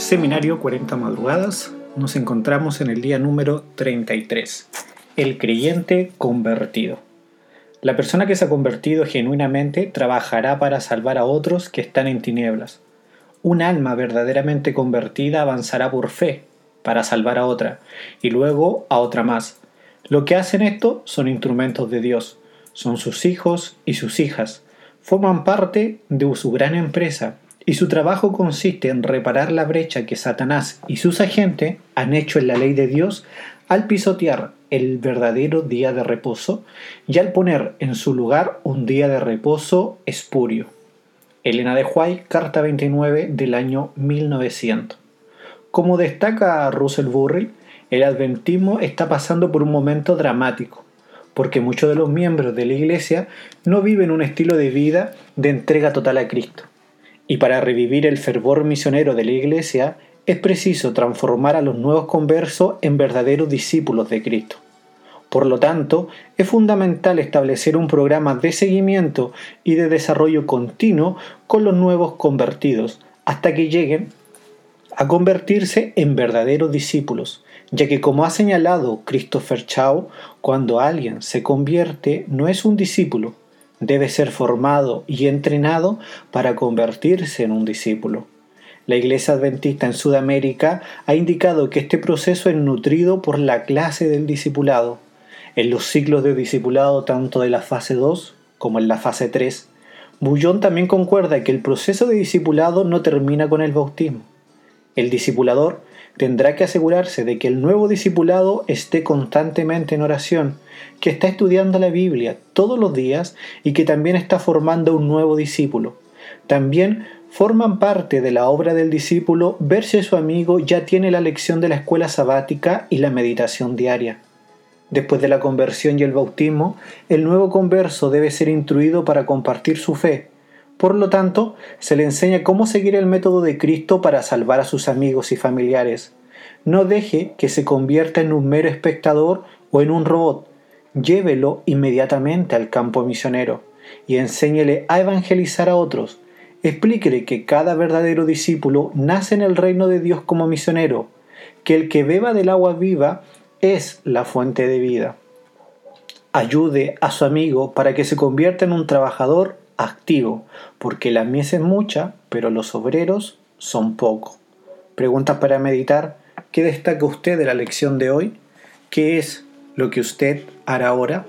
Seminario 40 Madrugadas. Nos encontramos en el día número 33. El creyente convertido. La persona que se ha convertido genuinamente trabajará para salvar a otros que están en tinieblas. Un alma verdaderamente convertida avanzará por fe para salvar a otra y luego a otra más. Lo que hacen esto son instrumentos de Dios, son sus hijos y sus hijas, forman parte de su gran empresa y su trabajo consiste en reparar la brecha que Satanás y sus agentes han hecho en la ley de Dios al pisotear el verdadero día de reposo y al poner en su lugar un día de reposo espurio. Elena de White, carta 29 del año 1900. Como destaca Russell Burry, el adventismo está pasando por un momento dramático, porque muchos de los miembros de la Iglesia no viven un estilo de vida de entrega total a Cristo y para revivir el fervor misionero de la Iglesia es preciso transformar a los nuevos conversos en verdaderos discípulos de Cristo. Por lo tanto, es fundamental establecer un programa de seguimiento y de desarrollo continuo con los nuevos convertidos hasta que lleguen a convertirse en verdaderos discípulos, ya que como ha señalado Christopher Chow, cuando alguien se convierte no es un discípulo, debe ser formado y entrenado para convertirse en un discípulo. La Iglesia Adventista en Sudamérica ha indicado que este proceso es nutrido por la clase del discipulado. En los ciclos de discipulado tanto de la fase 2 como en la fase 3, Bullón también concuerda que el proceso de discipulado no termina con el bautismo. El discipulador tendrá que asegurarse de que el nuevo discipulado esté constantemente en oración, que está estudiando la Biblia todos los días y que también está formando un nuevo discípulo. También forman parte de la obra del discípulo ver si su amigo ya tiene la lección de la escuela sabática y la meditación diaria. Después de la conversión y el bautismo, el nuevo converso debe ser instruido para compartir su fe, por lo tanto, se le enseña cómo seguir el método de Cristo para salvar a sus amigos y familiares. No deje que se convierta en un mero espectador o en un robot. Llévelo inmediatamente al campo misionero y enséñele a evangelizar a otros. Explíquele que cada verdadero discípulo nace en el reino de Dios como misionero, que el que beba del agua viva es la fuente de vida. Ayude a su amigo para que se convierta en un trabajador activo, porque la mies es mucha, pero los obreros son pocos. Preguntas para meditar. ¿Qué destaca usted de la lección de hoy? ¿Qué es lo que usted hará ahora?